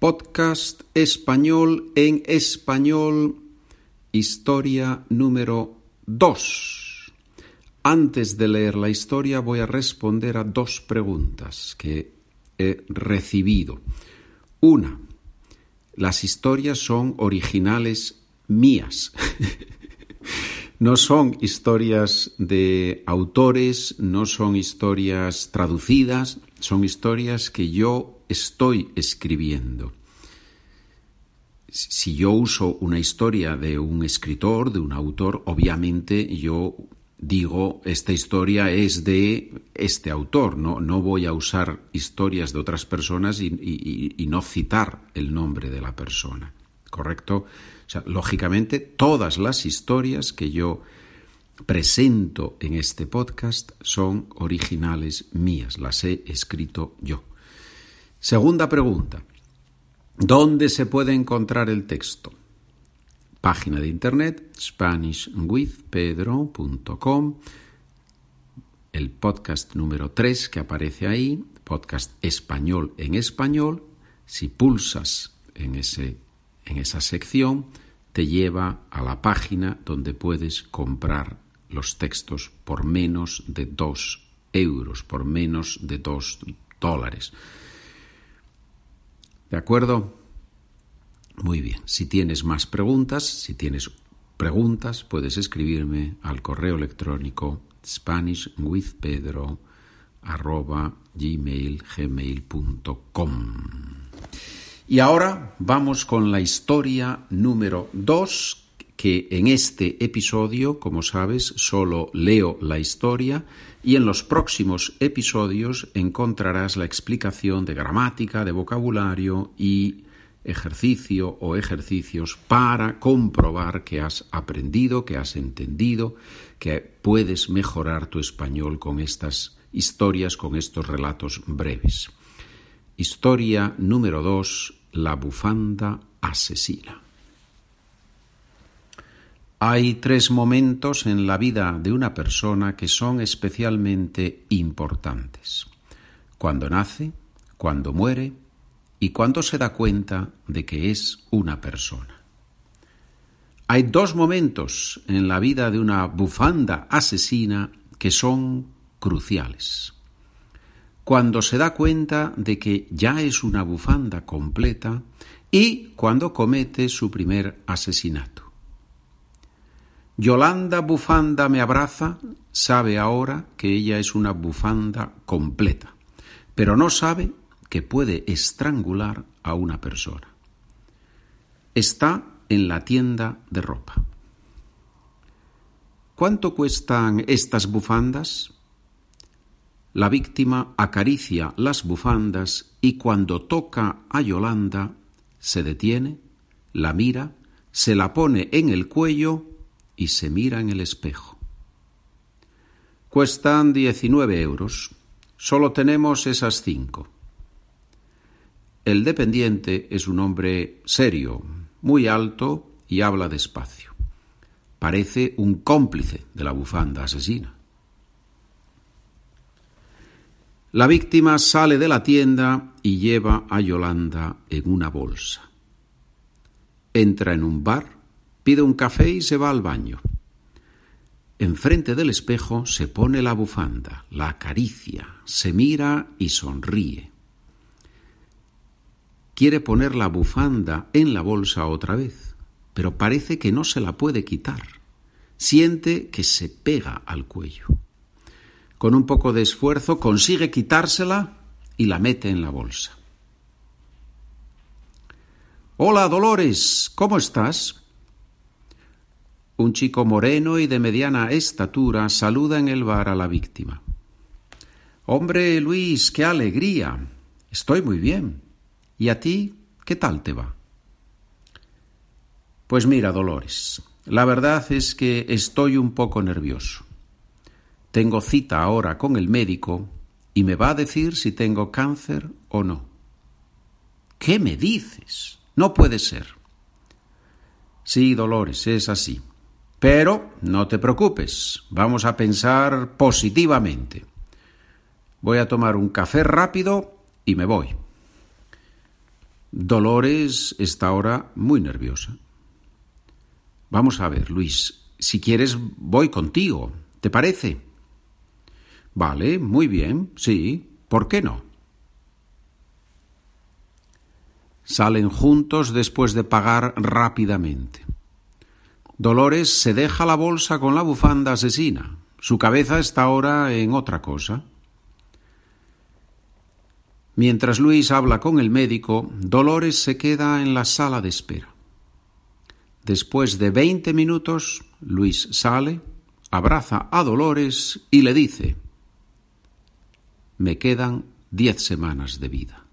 Podcast español en español, historia número 2. Antes de leer la historia voy a responder a dos preguntas que he recibido. Una, las historias son originales mías. no son historias de autores, no son historias traducidas, son historias que yo estoy escribiendo. Si yo uso una historia de un escritor, de un autor, obviamente yo digo, esta historia es de este autor, no, no voy a usar historias de otras personas y, y, no citar el nombre de la persona, ¿correcto? O sea, lógicamente, todas las historias que yo presento en este podcast son originales mías, las he escrito yo. Segunda pregunta. ¿Dónde se puede encontrar el texto? Página de internet SpanishWithPedro.com El podcast número 3 que aparece ahí, podcast español en español. Si pulsas en, ese, en esa sección, te lleva a la página donde puedes comprar los textos por menos de 2 euros, por menos de 2 dólares. ¿De acuerdo? Muy bien. Si tienes más preguntas, si tienes preguntas, puedes escribirme al correo electrónico spanishwithpedro@gmail.com. Y ahora vamos con la historia número 2, que en este episodio, como sabes, solo leo la historia y en los próximos episodios encontrarás la explicación de gramática, de vocabulario y ejercicio o ejercicios para comprobar que has aprendido, que has entendido, que puedes mejorar tu español con estas historias, con estos relatos breves. Historia número 2. La bufanda asesina. Hay tres momentos en la vida de una persona que son especialmente importantes. Cuando nace, cuando muere y cuando se da cuenta de que es una persona. Hay dos momentos en la vida de una bufanda asesina que son cruciales. Cuando se da cuenta de que ya es una bufanda completa y cuando comete su primer asesinato. Yolanda Bufanda me abraza, sabe ahora que ella es una bufanda completa, pero no sabe que puede estrangular a una persona. Está en la tienda de ropa. ¿Cuánto cuestan estas bufandas? La víctima acaricia las bufandas y cuando toca a Yolanda se detiene, la mira, se la pone en el cuello y se mira en el espejo. Cuestan 19 euros. Solo tenemos esas cinco. El dependiente es un hombre serio, muy alto y habla despacio. Parece un cómplice de la bufanda asesina. La víctima sale de la tienda y lleva a Yolanda en una bolsa. Entra en un bar pide un café y se va al baño. Enfrente del espejo se pone la bufanda, la acaricia, se mira y sonríe. Quiere poner la bufanda en la bolsa otra vez, pero parece que no se la puede quitar. Siente que se pega al cuello. Con un poco de esfuerzo consigue quitársela y la mete en la bolsa. Hola, Dolores, ¿cómo estás? Un chico moreno y de mediana estatura saluda en el bar a la víctima. Hombre, Luis, qué alegría. Estoy muy bien. ¿Y a ti qué tal te va? Pues mira, Dolores, la verdad es que estoy un poco nervioso. Tengo cita ahora con el médico y me va a decir si tengo cáncer o no. ¿Qué me dices? No puede ser. Sí, Dolores, es así. Pero no te preocupes, vamos a pensar positivamente. Voy a tomar un café rápido y me voy. Dolores está ahora muy nerviosa. Vamos a ver, Luis, si quieres voy contigo, ¿te parece? Vale, muy bien, sí, ¿por qué no? Salen juntos después de pagar rápidamente. Dolores se deja la bolsa con la bufanda asesina. Su cabeza está ahora en otra cosa. Mientras Luis habla con el médico, Dolores se queda en la sala de espera. Después de veinte minutos, Luis sale, abraza a Dolores y le dice Me quedan diez semanas de vida.